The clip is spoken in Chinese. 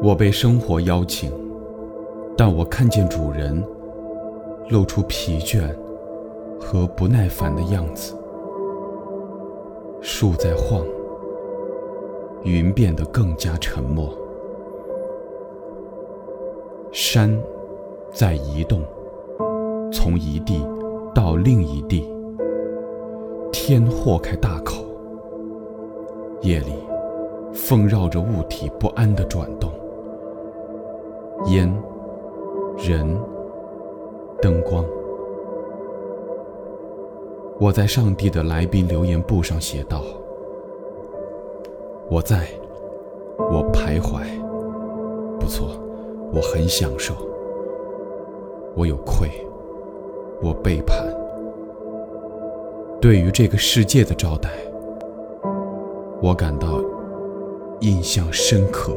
我被生活邀请，但我看见主人露出疲倦和不耐烦的样子。树在晃，云变得更加沉默，山在移动，从一地到另一地。天豁开大口，夜里，风绕着物体不安地转动。烟、人、灯光。我在上帝的来宾留言簿上写道：“我在，我徘徊。不错，我很享受。我有愧，我背叛。对于这个世界的招待，我感到印象深刻。”